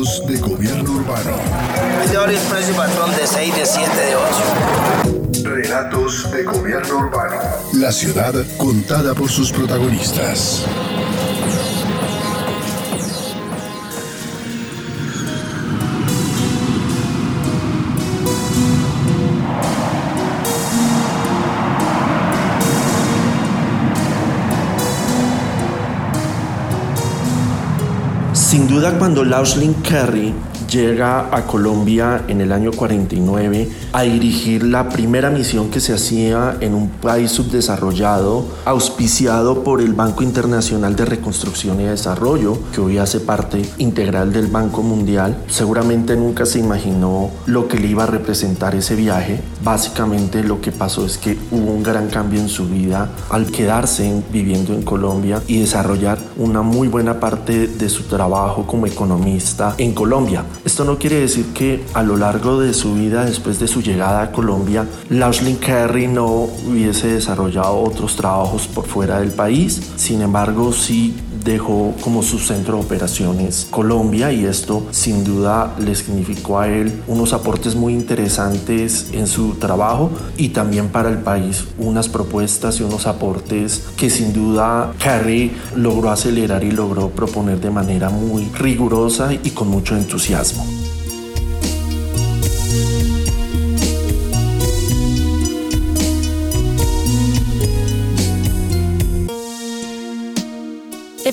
De gobierno urbano. Es de horario expreso y patrón de 6, de 7, de 8. Relatos de gobierno urbano. La ciudad contada por sus protagonistas. Duda cuando Lauslin Kerry llega a Colombia en el año 49 a dirigir la primera misión que se hacía en un país subdesarrollado, auspiciado por el Banco Internacional de Reconstrucción y Desarrollo, que hoy hace parte integral del Banco Mundial. Seguramente nunca se imaginó lo que le iba a representar ese viaje. Básicamente lo que pasó es que hubo un gran cambio en su vida al quedarse viviendo en Colombia y desarrollar una muy buena parte de su trabajo como economista en Colombia. Esto no quiere decir que a lo largo de su vida, después de su llegada a Colombia, Lauslin Kerry no hubiese desarrollado otros trabajos por fuera del país. Sin embargo, sí dejó como su centro de operaciones Colombia y esto sin duda le significó a él unos aportes muy interesantes en su trabajo y también para el país unas propuestas y unos aportes que sin duda Kerry logró acelerar y logró proponer de manera muy rigurosa y con mucho entusiasmo.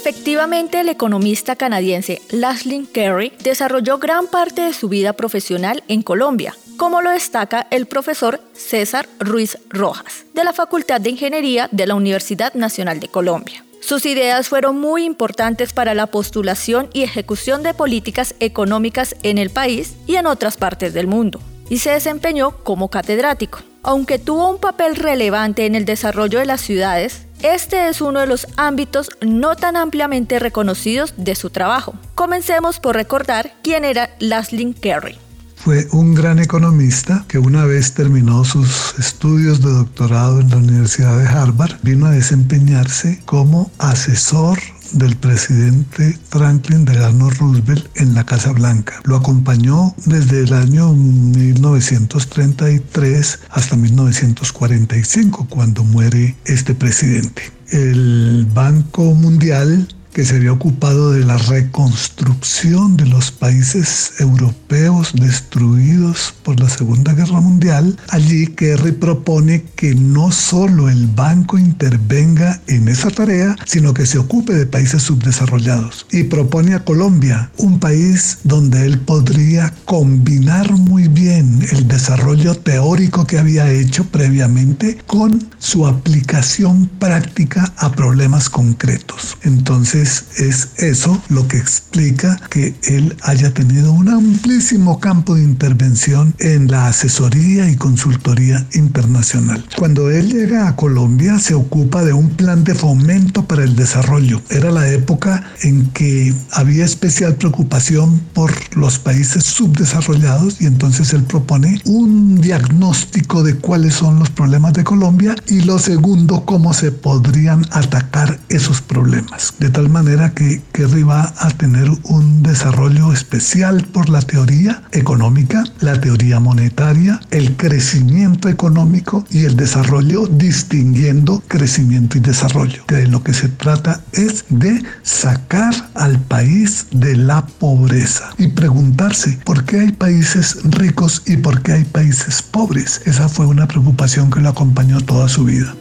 Efectivamente, el economista canadiense Lashley Kerry desarrolló gran parte de su vida profesional en Colombia, como lo destaca el profesor César Ruiz Rojas, de la Facultad de Ingeniería de la Universidad Nacional de Colombia. Sus ideas fueron muy importantes para la postulación y ejecución de políticas económicas en el país y en otras partes del mundo, y se desempeñó como catedrático. Aunque tuvo un papel relevante en el desarrollo de las ciudades, este es uno de los ámbitos no tan ampliamente reconocidos de su trabajo. Comencemos por recordar quién era Lashley Kerry. Fue un gran economista que una vez terminó sus estudios de doctorado en la Universidad de Harvard, vino a desempeñarse como asesor del presidente Franklin Delano Roosevelt en la Casa Blanca. Lo acompañó desde el año 1933 hasta 1945, cuando muere este presidente. El Banco Mundial que se había ocupado de la reconstrucción de los países europeos destruidos por la Segunda Guerra Mundial, allí Kerry propone que no solo el banco intervenga en esa tarea, sino que se ocupe de países subdesarrollados. Y propone a Colombia, un país donde él podría combinar muy bien el desarrollo teórico que había hecho previamente con su aplicación práctica a problemas concretos. Entonces, es eso lo que explica que él haya tenido un amplísimo campo de intervención en la asesoría y consultoría internacional. Cuando él llega a Colombia se ocupa de un plan de fomento para el desarrollo. Era la época en que había especial preocupación por los países subdesarrollados y entonces él propone un diagnóstico de cuáles son los problemas de Colombia y lo segundo, cómo se podrían atacar esos problemas. De tal manera que Kerry va a tener un desarrollo especial por la teoría económica, la teoría monetaria, el crecimiento económico y el desarrollo distinguiendo crecimiento y desarrollo. De lo que se trata es de sacar al país de la pobreza y preguntarse por qué hay países ricos y por qué hay países pobres. Esa fue una preocupación que lo acompañó toda su vida.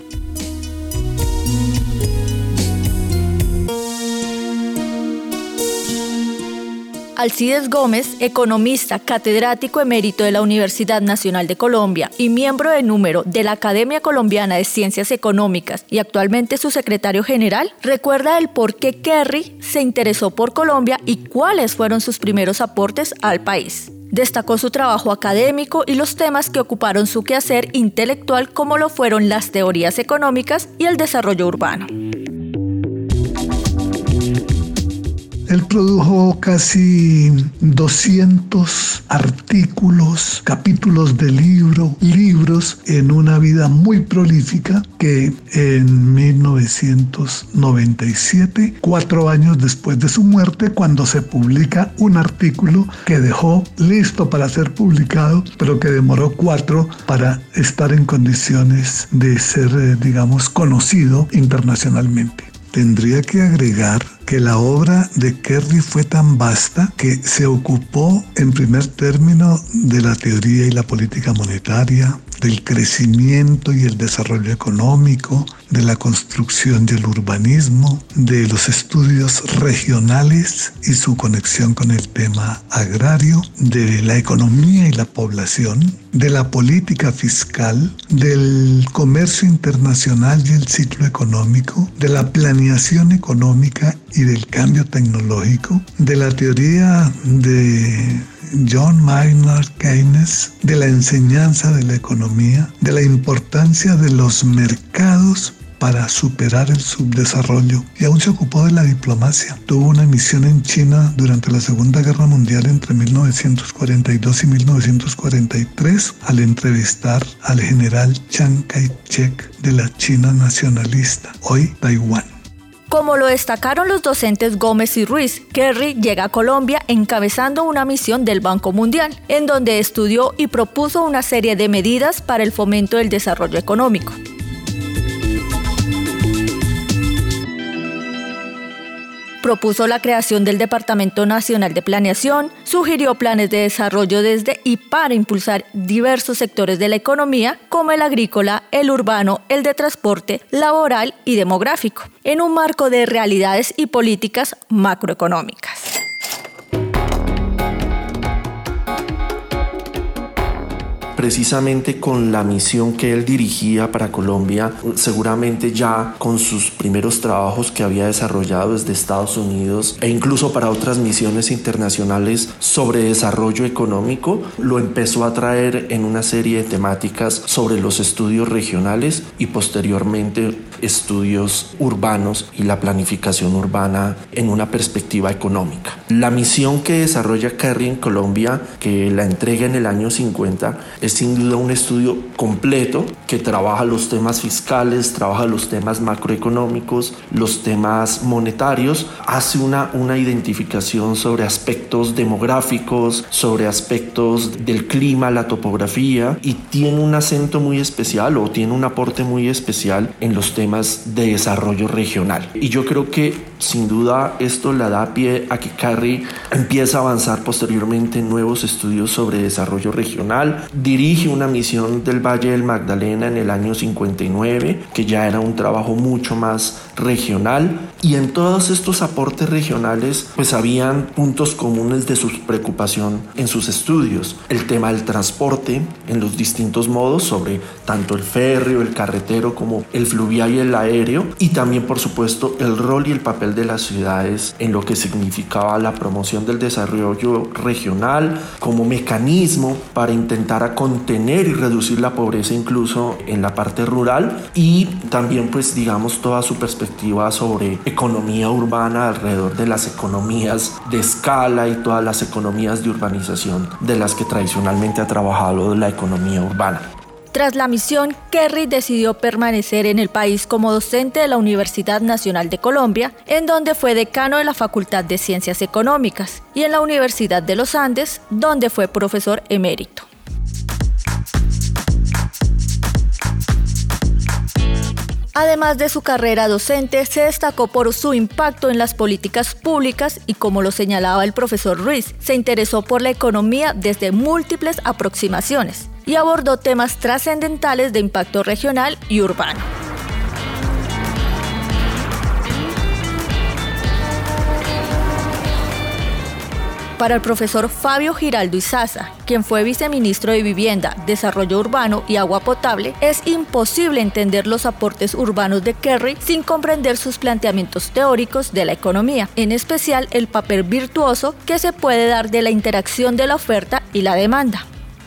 Alcides Gómez, economista, catedrático emérito de la Universidad Nacional de Colombia y miembro de número de la Academia Colombiana de Ciencias Económicas y actualmente su secretario general, recuerda el por qué Kerry se interesó por Colombia y cuáles fueron sus primeros aportes al país. Destacó su trabajo académico y los temas que ocuparon su quehacer intelectual como lo fueron las teorías económicas y el desarrollo urbano. Él produjo casi 200 artículos, capítulos de libro, libros en una vida muy prolífica que en 1997, cuatro años después de su muerte, cuando se publica un artículo que dejó listo para ser publicado, pero que demoró cuatro para estar en condiciones de ser, eh, digamos, conocido internacionalmente. Tendría que agregar que la obra de Kerry fue tan vasta que se ocupó en primer término de la teoría y la política monetaria, del crecimiento y el desarrollo económico, de la construcción y el urbanismo, de los estudios regionales y su conexión con el tema agrario, de la economía y la población, de la política fiscal, del comercio internacional y el ciclo económico, de la planeación económica y del cambio tecnológico, de la teoría de John Maynard Keynes de la enseñanza de la economía, de la importancia de los mercados para superar el subdesarrollo y aún se ocupó de la diplomacia. Tuvo una misión en China durante la Segunda Guerra Mundial entre 1942 y 1943 al entrevistar al general Chiang Kai-shek de la China nacionalista, hoy Taiwán. Como lo destacaron los docentes Gómez y Ruiz, Kerry llega a Colombia encabezando una misión del Banco Mundial, en donde estudió y propuso una serie de medidas para el fomento del desarrollo económico. Propuso la creación del Departamento Nacional de Planeación, sugirió planes de desarrollo desde y para impulsar diversos sectores de la economía, como el agrícola, el urbano, el de transporte, laboral y demográfico, en un marco de realidades y políticas macroeconómicas. Precisamente con la misión que él dirigía para Colombia, seguramente ya con sus primeros trabajos que había desarrollado desde Estados Unidos e incluso para otras misiones internacionales sobre desarrollo económico, lo empezó a traer en una serie de temáticas sobre los estudios regionales y posteriormente estudios urbanos y la planificación urbana en una perspectiva económica. La misión que desarrolla Kerry en Colombia, que la entrega en el año 50, es sin duda un estudio completo que trabaja los temas fiscales, trabaja los temas macroeconómicos, los temas monetarios, hace una, una identificación sobre aspectos demográficos, sobre aspectos del clima, la topografía y tiene un acento muy especial o tiene un aporte muy especial en los temas de desarrollo regional. Y yo creo que sin duda esto le da pie a que Carrie empieza a avanzar posteriormente en nuevos estudios sobre desarrollo regional. Dirige una misión del Valle del Magdalena en el año 59, que ya era un trabajo mucho más regional. Y en todos estos aportes regionales, pues habían puntos comunes de su preocupación en sus estudios. El tema del transporte en los distintos modos sobre tanto el férreo, el carretero como el fluvial y el aéreo. Y también, por supuesto, el rol y el papel de las ciudades en lo que significaba la promoción del desarrollo regional como mecanismo para intentar contener y reducir la pobreza incluso en la parte rural y también pues digamos toda su perspectiva sobre economía urbana alrededor de las economías de escala y todas las economías de urbanización de las que tradicionalmente ha trabajado la economía urbana. Tras la misión, Kerry decidió permanecer en el país como docente de la Universidad Nacional de Colombia, en donde fue decano de la Facultad de Ciencias Económicas, y en la Universidad de los Andes, donde fue profesor emérito. Además de su carrera docente, se destacó por su impacto en las políticas públicas y como lo señalaba el profesor Ruiz, se interesó por la economía desde múltiples aproximaciones y abordó temas trascendentales de impacto regional y urbano. Para el profesor Fabio Giraldo Izaza, quien fue viceministro de Vivienda, Desarrollo Urbano y Agua Potable, es imposible entender los aportes urbanos de Kerry sin comprender sus planteamientos teóricos de la economía, en especial el papel virtuoso que se puede dar de la interacción de la oferta y la demanda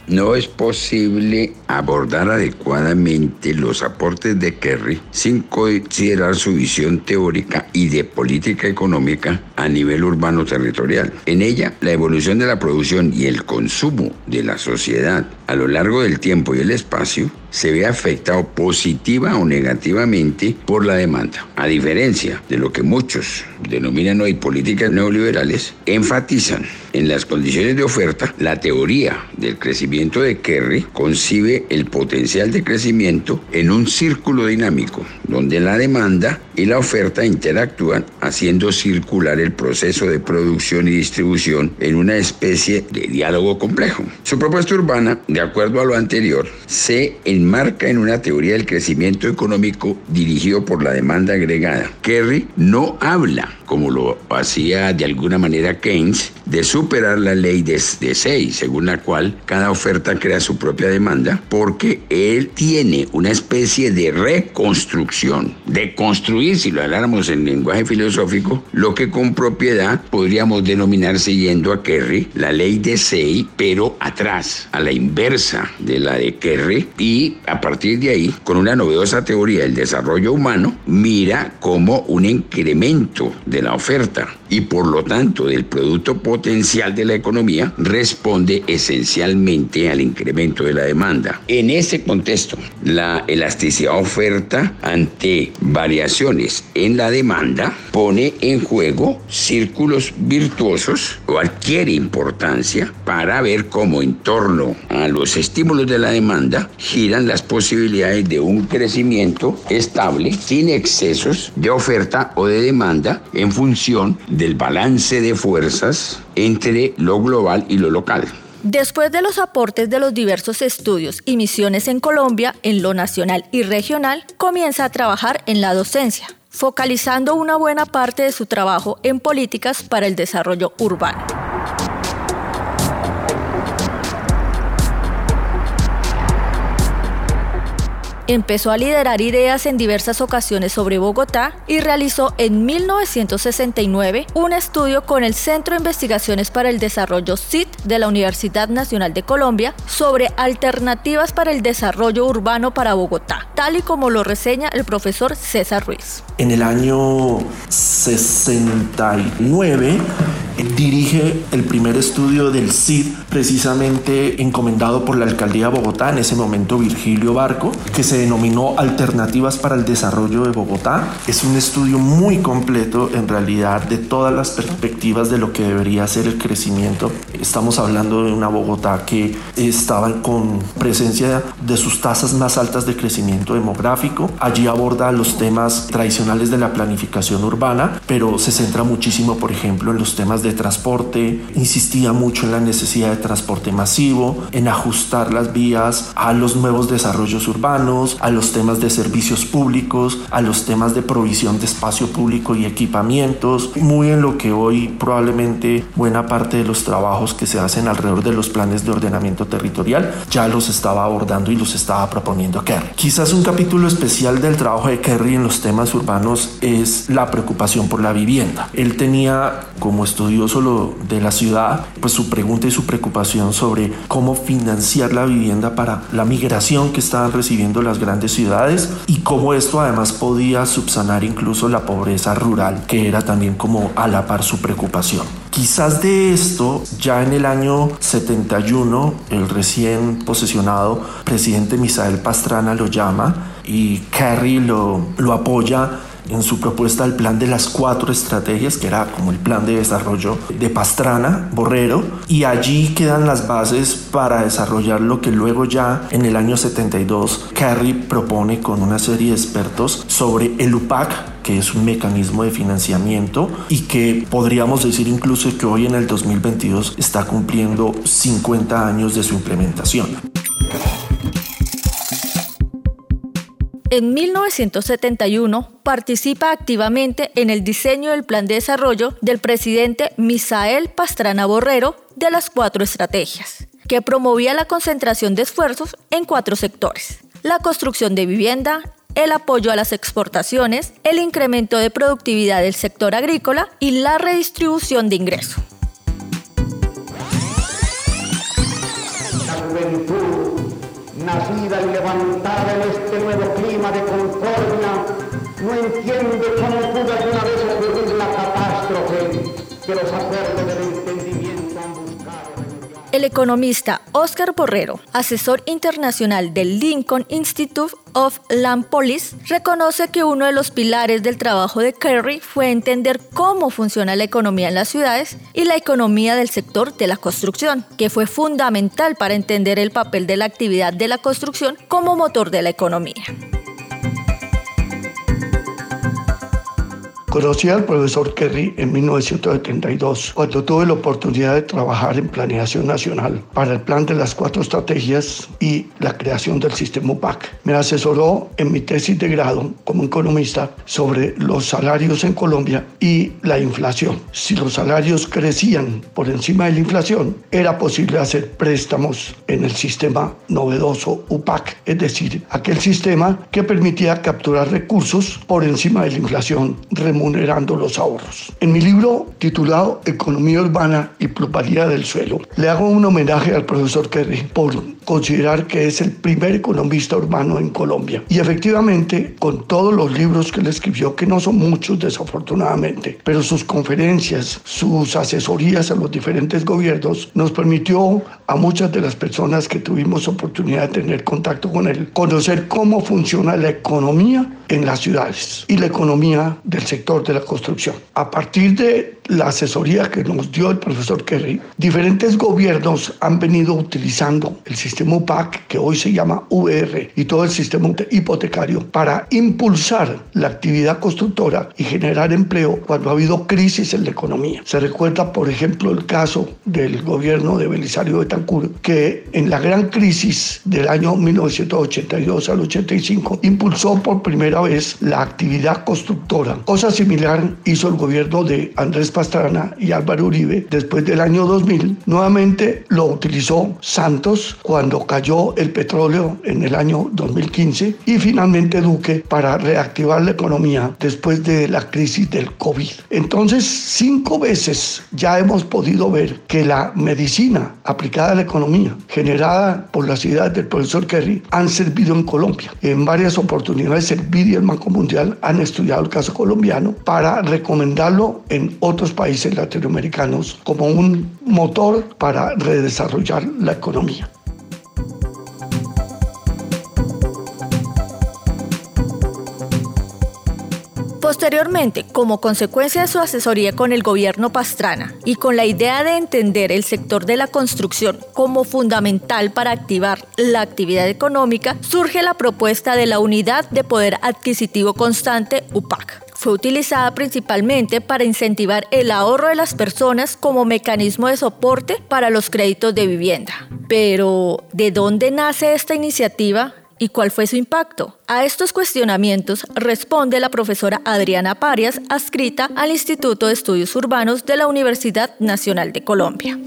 no es posible abordar adecuadamente los aportes de Kerry sin considerar su visión teórica y de política económica a nivel urbano territorial. En ella, la evolución de la producción y el consumo de la sociedad a lo largo del tiempo y el espacio se ve afectado positiva o negativamente por la demanda. A diferencia de lo que muchos denominan hoy políticas neoliberales, enfatizan en las condiciones de oferta, la teoría del crecimiento de Kerry concibe el potencial de crecimiento en un círculo dinámico, donde la demanda y la oferta interactúan haciendo circular el proceso de producción y distribución en una especie de diálogo complejo. Su propuesta urbana, de acuerdo a lo anterior, se enmarca en una teoría del crecimiento económico dirigido por la demanda agregada. Kerry no habla, como lo hacía de alguna manera Keynes, de superar la ley de, de 6, según la cual cada oferta crea su propia demanda, porque él tiene una especie de reconstrucción, de construir, si lo habláramos en lenguaje filosófico, lo que con propiedad podríamos denominar, siguiendo a Kerry, la ley de 6, pero atrás, a la inversa de la de Kerry, y a partir de ahí, con una novedosa teoría del desarrollo humano, mira como un incremento de la oferta y por lo tanto del producto potencial de la economía responde esencialmente al incremento de la demanda. En ese contexto, la elasticidad oferta ante variaciones en la demanda pone en juego círculos virtuosos o adquiere importancia para ver cómo en torno a los estímulos de la demanda giran las posibilidades de un crecimiento estable sin excesos de oferta o de demanda en función del balance de fuerzas entre lo global y lo local. Después de los aportes de los diversos estudios y misiones en Colombia, en lo nacional y regional, comienza a trabajar en la docencia, focalizando una buena parte de su trabajo en políticas para el desarrollo urbano. Empezó a liderar ideas en diversas ocasiones sobre Bogotá y realizó en 1969 un estudio con el Centro de Investigaciones para el Desarrollo CIT de la Universidad Nacional de Colombia sobre alternativas para el desarrollo urbano para Bogotá, tal y como lo reseña el profesor César Ruiz. En el año 69 dirige el primer estudio del CID, precisamente encomendado por la alcaldía de Bogotá, en ese momento Virgilio Barco, que se denominó Alternativas para el Desarrollo de Bogotá. Es un estudio muy completo en realidad de todas las perspectivas de lo que debería ser el crecimiento. Estamos hablando de una Bogotá que estaba con presencia de sus tasas más altas de crecimiento demográfico. Allí aborda los temas tradicionales de la planificación urbana, pero se centra muchísimo, por ejemplo, en los temas de transporte. Insistía mucho en la necesidad de transporte masivo, en ajustar las vías a los nuevos desarrollos urbanos, a los temas de servicios públicos, a los temas de provisión de espacio público y equipamientos, muy en lo que hoy probablemente buena parte de los trabajos que se hacen alrededor de los planes de ordenamiento territorial ya los estaba abordando y los estaba proponiendo Kerry. Quizás un capítulo especial del trabajo de Kerry en los temas urbanos es la preocupación por la vivienda. Él tenía como estudioso de la ciudad, pues su pregunta y su preocupación sobre cómo financiar la vivienda para la migración que estaban recibiendo las grandes ciudades y cómo esto además podía subsanar incluso la pobreza rural, que era también como a la par su preocupación. Quizás de esto, ya en el año 71, el recién posesionado presidente Misael Pastrana lo llama y Kerry lo, lo apoya en su propuesta el plan de las cuatro estrategias, que era como el plan de desarrollo de Pastrana, Borrero, y allí quedan las bases para desarrollar lo que luego ya en el año 72 Kerry propone con una serie de expertos sobre el UPAC, que es un mecanismo de financiamiento y que podríamos decir incluso que hoy en el 2022 está cumpliendo 50 años de su implementación. En 1971 participa activamente en el diseño del plan de desarrollo del presidente Misael Pastrana Borrero de las cuatro estrategias, que promovía la concentración de esfuerzos en cuatro sectores. La construcción de vivienda, el apoyo a las exportaciones, el incremento de productividad del sector agrícola y la redistribución de ingresos. Nacida y levantada en este nuevo clima de concordia, no entiende cómo pudo alguna vez ocurrir la catástrofe que los acuerdos del entendimiento. El economista Oscar Borrero, asesor internacional del Lincoln Institute of Land Policy, reconoce que uno de los pilares del trabajo de Kerry fue entender cómo funciona la economía en las ciudades y la economía del sector de la construcción, que fue fundamental para entender el papel de la actividad de la construcción como motor de la economía. Conocí al profesor Kerry en 1972, cuando tuve la oportunidad de trabajar en planeación nacional para el plan de las cuatro estrategias y la creación del sistema UPAC. Me asesoró en mi tesis de grado como economista sobre los salarios en Colombia y la inflación. Si los salarios crecían por encima de la inflación, era posible hacer préstamos en el sistema novedoso UPAC, es decir, aquel sistema que permitía capturar recursos por encima de la inflación remunerando los ahorros. En mi libro titulado Economía Urbana y Plusvalía del Suelo, le hago un homenaje al profesor Kerry por considerar que es el primer economista urbano en Colombia. Y efectivamente, con todos los libros que él escribió, que no son muchos desafortunadamente, pero sus conferencias, sus asesorías a los diferentes gobiernos, nos permitió a muchas de las personas que tuvimos oportunidad de tener contacto con él, conocer cómo funciona la economía en las ciudades y la economía del sector de la construcción. A partir de la asesoría que nos dio el profesor Kerry, diferentes gobiernos han venido utilizando el sistema UPAC, que hoy se llama VR, y todo el sistema hipotecario para impulsar la actividad constructora y generar empleo cuando ha habido crisis en la economía. Se recuerda, por ejemplo, el caso del gobierno de Belisario Betancourt, que en la gran crisis del año 1982 al 85 impulsó por primera vez la actividad constructora. Cosa similar hizo el gobierno de Andrés Pastrana y Álvaro Uribe después del año 2000. Nuevamente lo utilizó Santos cuando cayó el petróleo en el año 2015 y finalmente Duque para reactivar la economía después de la crisis del COVID. Entonces, cinco veces ya hemos podido ver que la medicina aplicada a la economía generada por las ideas del profesor Kerry han servido en Colombia. En varias oportunidades el BID y el Banco Mundial han estudiado el caso colombiano para recomendarlo en otros países latinoamericanos como un motor para redesarrollar la economía. Posteriormente, como consecuencia de su asesoría con el gobierno Pastrana y con la idea de entender el sector de la construcción como fundamental para activar la actividad económica, surge la propuesta de la Unidad de Poder Adquisitivo Constante UPAC fue utilizada principalmente para incentivar el ahorro de las personas como mecanismo de soporte para los créditos de vivienda. Pero, ¿de dónde nace esta iniciativa? ¿Y cuál fue su impacto? A estos cuestionamientos responde la profesora Adriana Parias, adscrita al Instituto de Estudios Urbanos de la Universidad Nacional de Colombia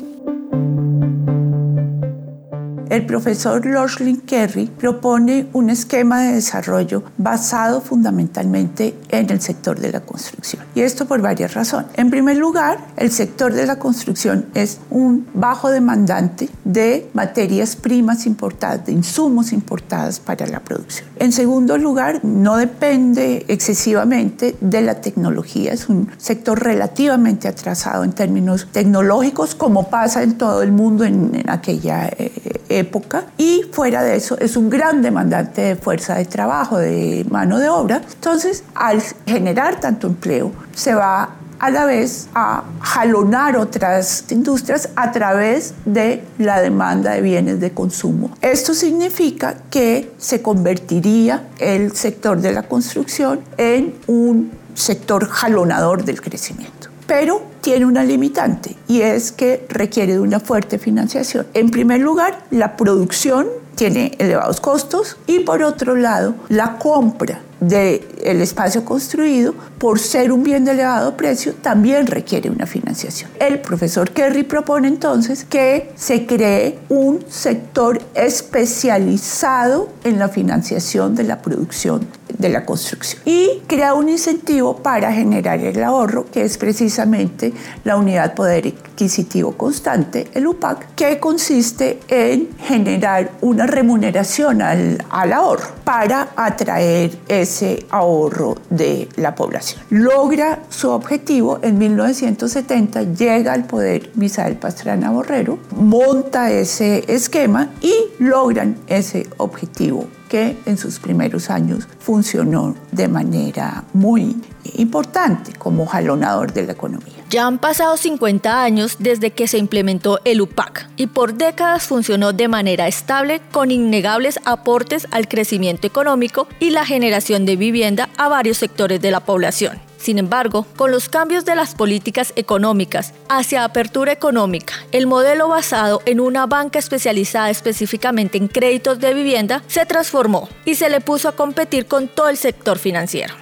el profesor Lochlin Kerry propone un esquema de desarrollo basado fundamentalmente en el sector de la construcción. Y esto por varias razones. En primer lugar, el sector de la construcción es un bajo demandante de materias primas importadas, de insumos importados para la producción. En segundo lugar, no depende excesivamente de la tecnología. Es un sector relativamente atrasado en términos tecnológicos, como pasa en todo el mundo en, aquella eh, época y fuera de eso es un gran demandante de fuerza de trabajo, de mano de obra. Entonces, al generar tanto empleo, se va a la vez a jalonar otras industrias a través de la demanda de bienes de consumo. Esto significa que se convertiría el sector de la construcción en un sector jalonador del crecimiento. Pero tiene una limitante y es que requiere de una fuerte financiación. En primer lugar, la producción tiene elevados costos y por otro lado, la compra del espacio construido, por ser un bien de elevado precio, también requiere una financiación. El profesor Kerry propone entonces que se cree un sector especializado en la financiación de la producción de la construcción y crea un incentivo para generar el ahorro, que es precisamente la unidad poder adquisitivo constante, el UPAC, que consiste en generar una remuneración al, al ahorro para atraer ese ahorro de la población. Logra su objetivo en 1970, llega al poder Misael Pastrana Borrero, monta ese esquema y logran ese objetivo que en sus primeros años funcionó de manera muy importante como jalonador de la economía. Ya han pasado 50 años desde que se implementó el UPAC y por décadas funcionó de manera estable con innegables aportes al crecimiento económico y la generación de vivienda a varios sectores de la población. Sin embargo, con los cambios de las políticas económicas hacia apertura económica, el modelo basado en una banca especializada específicamente en créditos de vivienda se transformó y se le puso a competir con todo el sector financiero.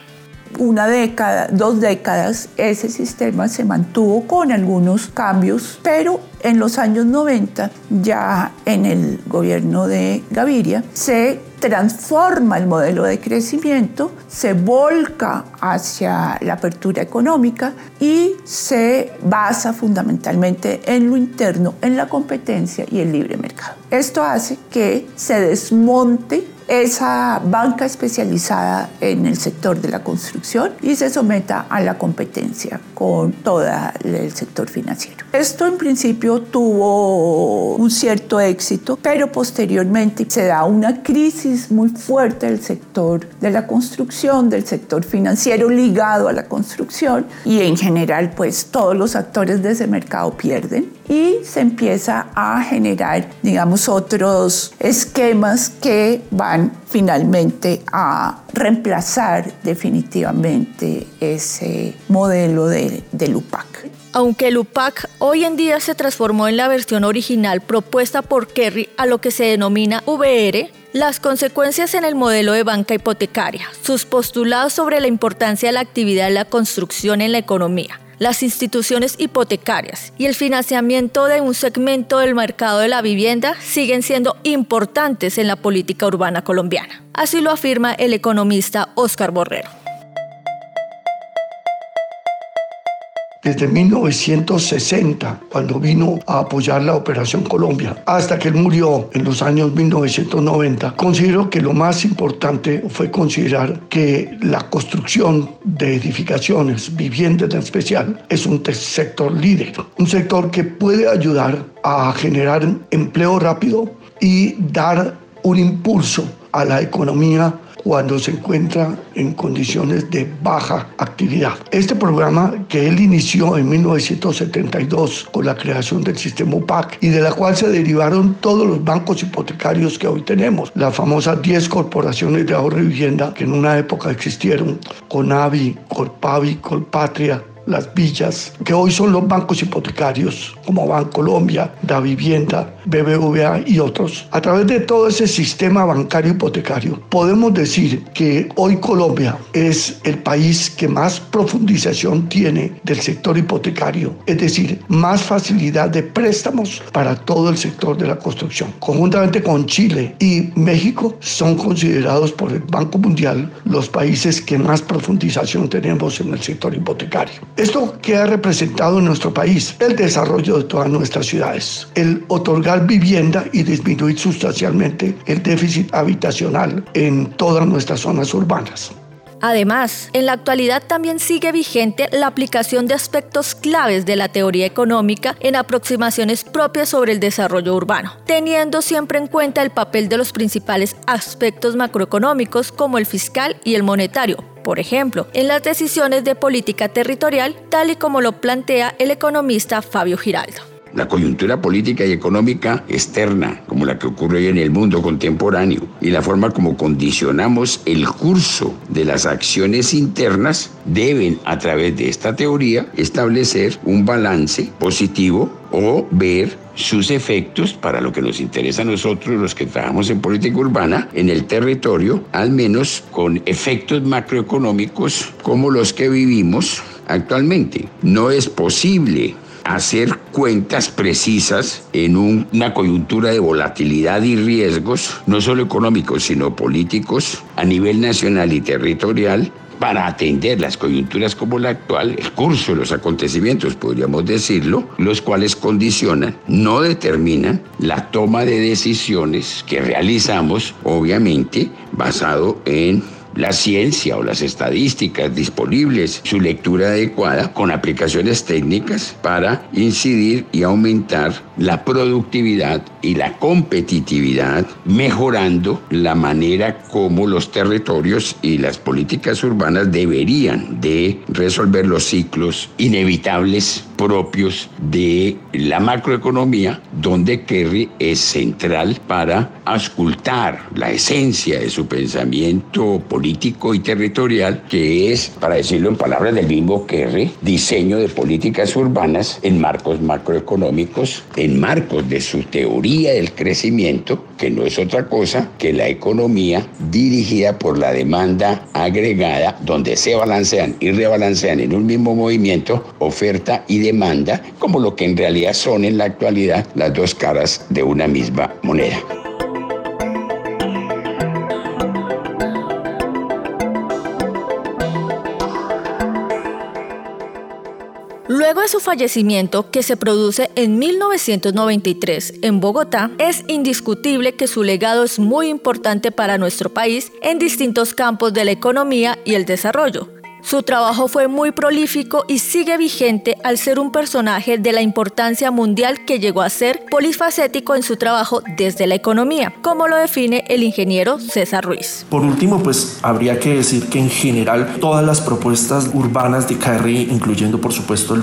Una década, dos décadas, ese sistema se mantuvo con algunos cambios, pero en los años 90, ya en el gobierno de Gaviria, se transforma el modelo de crecimiento, se volca hacia la apertura económica y se basa fundamentalmente en lo interno, en la competencia y el libre mercado. Esto hace que se desmonte esa banca especializada en el sector de la construcción y se someta a la competencia con todo el sector financiero. Esto en principio tuvo un cierto éxito, pero posteriormente se da una crisis muy fuerte del sector de la construcción, del sector financiero ligado a la construcción y en general pues todos los actores de ese mercado pierden y se empieza a generar digamos otros esquemas que van finalmente a reemplazar definitivamente ese modelo de, del. Aunque el UPAC hoy en día se transformó en la versión original propuesta por Kerry a lo que se denomina VR, las consecuencias en el modelo de banca hipotecaria, sus postulados sobre la importancia de la actividad de la construcción en la economía, las instituciones hipotecarias y el financiamiento de un segmento del mercado de la vivienda siguen siendo importantes en la política urbana colombiana. Así lo afirma el economista Óscar Borrero. Desde 1960, cuando vino a apoyar la Operación Colombia, hasta que él murió en los años 1990, considero que lo más importante fue considerar que la construcción de edificaciones, viviendas en especial, es un sector líder, un sector que puede ayudar a generar empleo rápido y dar un impulso a la economía cuando se encuentra en condiciones de baja actividad. Este programa que él inició en 1972 con la creación del sistema UPAC y de la cual se derivaron todos los bancos hipotecarios que hoy tenemos, las famosas 10 corporaciones de ahorro y vivienda que en una época existieron, CONAVI, Colpavi, Colpatria, las villas, que hoy son los bancos hipotecarios, como Bancolombia, Da Vivienda, BBVA y otros. A través de todo ese sistema bancario hipotecario, podemos decir que hoy Colombia es el país que más profundización tiene del sector hipotecario, es decir, más facilidad de préstamos para todo el sector de la construcción. Conjuntamente con Chile y México son considerados por el Banco Mundial los países que más profundización tenemos en el sector hipotecario. Esto que ha representado en nuestro país el desarrollo de todas nuestras ciudades, el otorgar vivienda y disminuir sustancialmente el déficit habitacional en todas nuestras zonas urbanas. Además, en la actualidad también sigue vigente la aplicación de aspectos claves de la teoría económica en aproximaciones propias sobre el desarrollo urbano, teniendo siempre en cuenta el papel de los principales aspectos macroeconómicos como el fiscal y el monetario, por ejemplo, en las decisiones de política territorial, tal y como lo plantea el economista Fabio Giraldo. La coyuntura política y económica externa, como la que ocurre hoy en el mundo contemporáneo, y la forma como condicionamos el curso de las acciones internas, deben, a través de esta teoría, establecer un balance positivo o ver sus efectos para lo que nos interesa a nosotros, los que trabajamos en política urbana, en el territorio, al menos con efectos macroeconómicos como los que vivimos actualmente. No es posible hacer cuentas precisas en una coyuntura de volatilidad y riesgos, no solo económicos, sino políticos, a nivel nacional y territorial, para atender las coyunturas como la actual, el curso de los acontecimientos, podríamos decirlo, los cuales condicionan, no determinan la toma de decisiones que realizamos, obviamente, basado en la ciencia o las estadísticas disponibles, su lectura adecuada con aplicaciones técnicas para incidir y aumentar la productividad y la competitividad, mejorando la manera como los territorios y las políticas urbanas deberían de resolver los ciclos inevitables propios de la macroeconomía, donde Kerry es central para auscultar la esencia de su pensamiento político y territorial, que es, para decirlo en palabras del mismo Kerry, diseño de políticas urbanas en marcos macroeconómicos, marcos de su teoría del crecimiento, que no es otra cosa que la economía dirigida por la demanda agregada, donde se balancean y rebalancean en un mismo movimiento oferta y demanda, como lo que en realidad son en la actualidad las dos caras de una misma moneda. Luego de su fallecimiento, que se produce en 1993 en Bogotá, es indiscutible que su legado es muy importante para nuestro país en distintos campos de la economía y el desarrollo su trabajo fue muy prolífico y sigue vigente al ser un personaje de la importancia mundial que llegó a ser polifacético en su trabajo desde la economía, como lo define el ingeniero César Ruiz. Por último, pues habría que decir que en general todas las propuestas urbanas de Kerry, incluyendo por supuesto el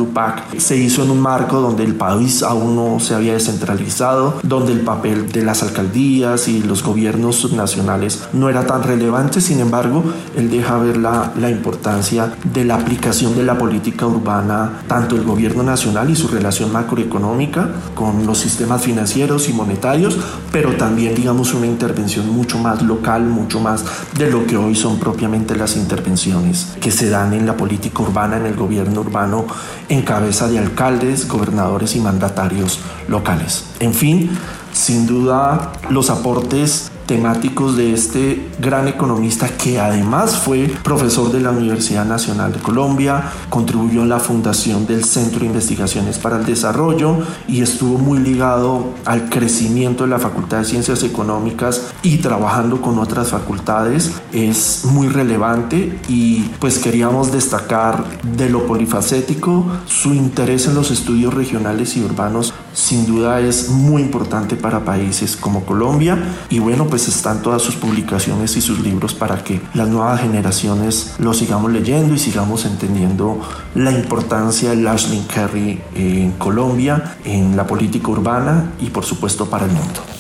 se hizo en un marco donde el país aún no se había descentralizado, donde el papel de las alcaldías y los gobiernos subnacionales no era tan relevante, sin embargo, él deja ver la, la importancia de la aplicación de la política urbana, tanto el gobierno nacional y su relación macroeconómica con los sistemas financieros y monetarios, pero también, digamos, una intervención mucho más local, mucho más de lo que hoy son propiamente las intervenciones que se dan en la política urbana, en el gobierno urbano, en cabeza de alcaldes, gobernadores y mandatarios locales. En fin, sin duda, los aportes temáticos de este gran economista que además fue profesor de la Universidad Nacional de Colombia, contribuyó en la fundación del Centro de Investigaciones para el Desarrollo y estuvo muy ligado al crecimiento de la Facultad de Ciencias Económicas y trabajando con otras facultades es muy relevante y pues queríamos destacar de lo polifacético su interés en los estudios regionales y urbanos sin duda es muy importante para países como Colombia y bueno pues están todas sus publicaciones y sus libros para que las nuevas generaciones lo sigamos leyendo y sigamos entendiendo la importancia de Lashley Kerry en Colombia, en la política urbana y por supuesto para el mundo.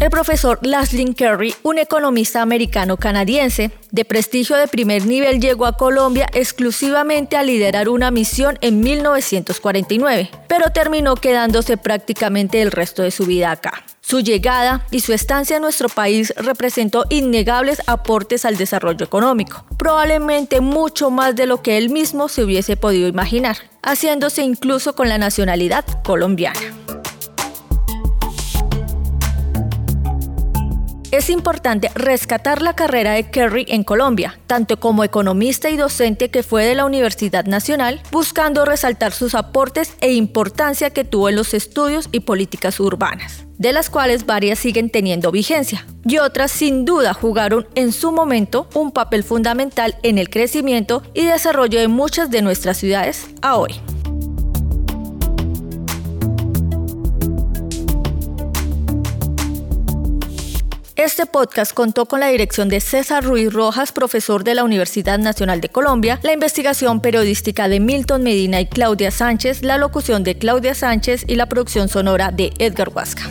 El profesor Lashley Kerry, un economista americano-canadiense de prestigio de primer nivel, llegó a Colombia exclusivamente a liderar una misión en 1949, pero terminó quedándose prácticamente el resto de su vida acá. Su llegada y su estancia en nuestro país representó innegables aportes al desarrollo económico, probablemente mucho más de lo que él mismo se hubiese podido imaginar, haciéndose incluso con la nacionalidad colombiana. Es importante rescatar la carrera de Kerry en Colombia, tanto como economista y docente que fue de la Universidad Nacional, buscando resaltar sus aportes e importancia que tuvo en los estudios y políticas urbanas, de las cuales varias siguen teniendo vigencia, y otras sin duda jugaron en su momento un papel fundamental en el crecimiento y desarrollo de muchas de nuestras ciudades a hoy. Este podcast contó con la dirección de César Ruiz Rojas, profesor de la Universidad Nacional de Colombia, la investigación periodística de Milton Medina y Claudia Sánchez, la locución de Claudia Sánchez y la producción sonora de Edgar Huasca.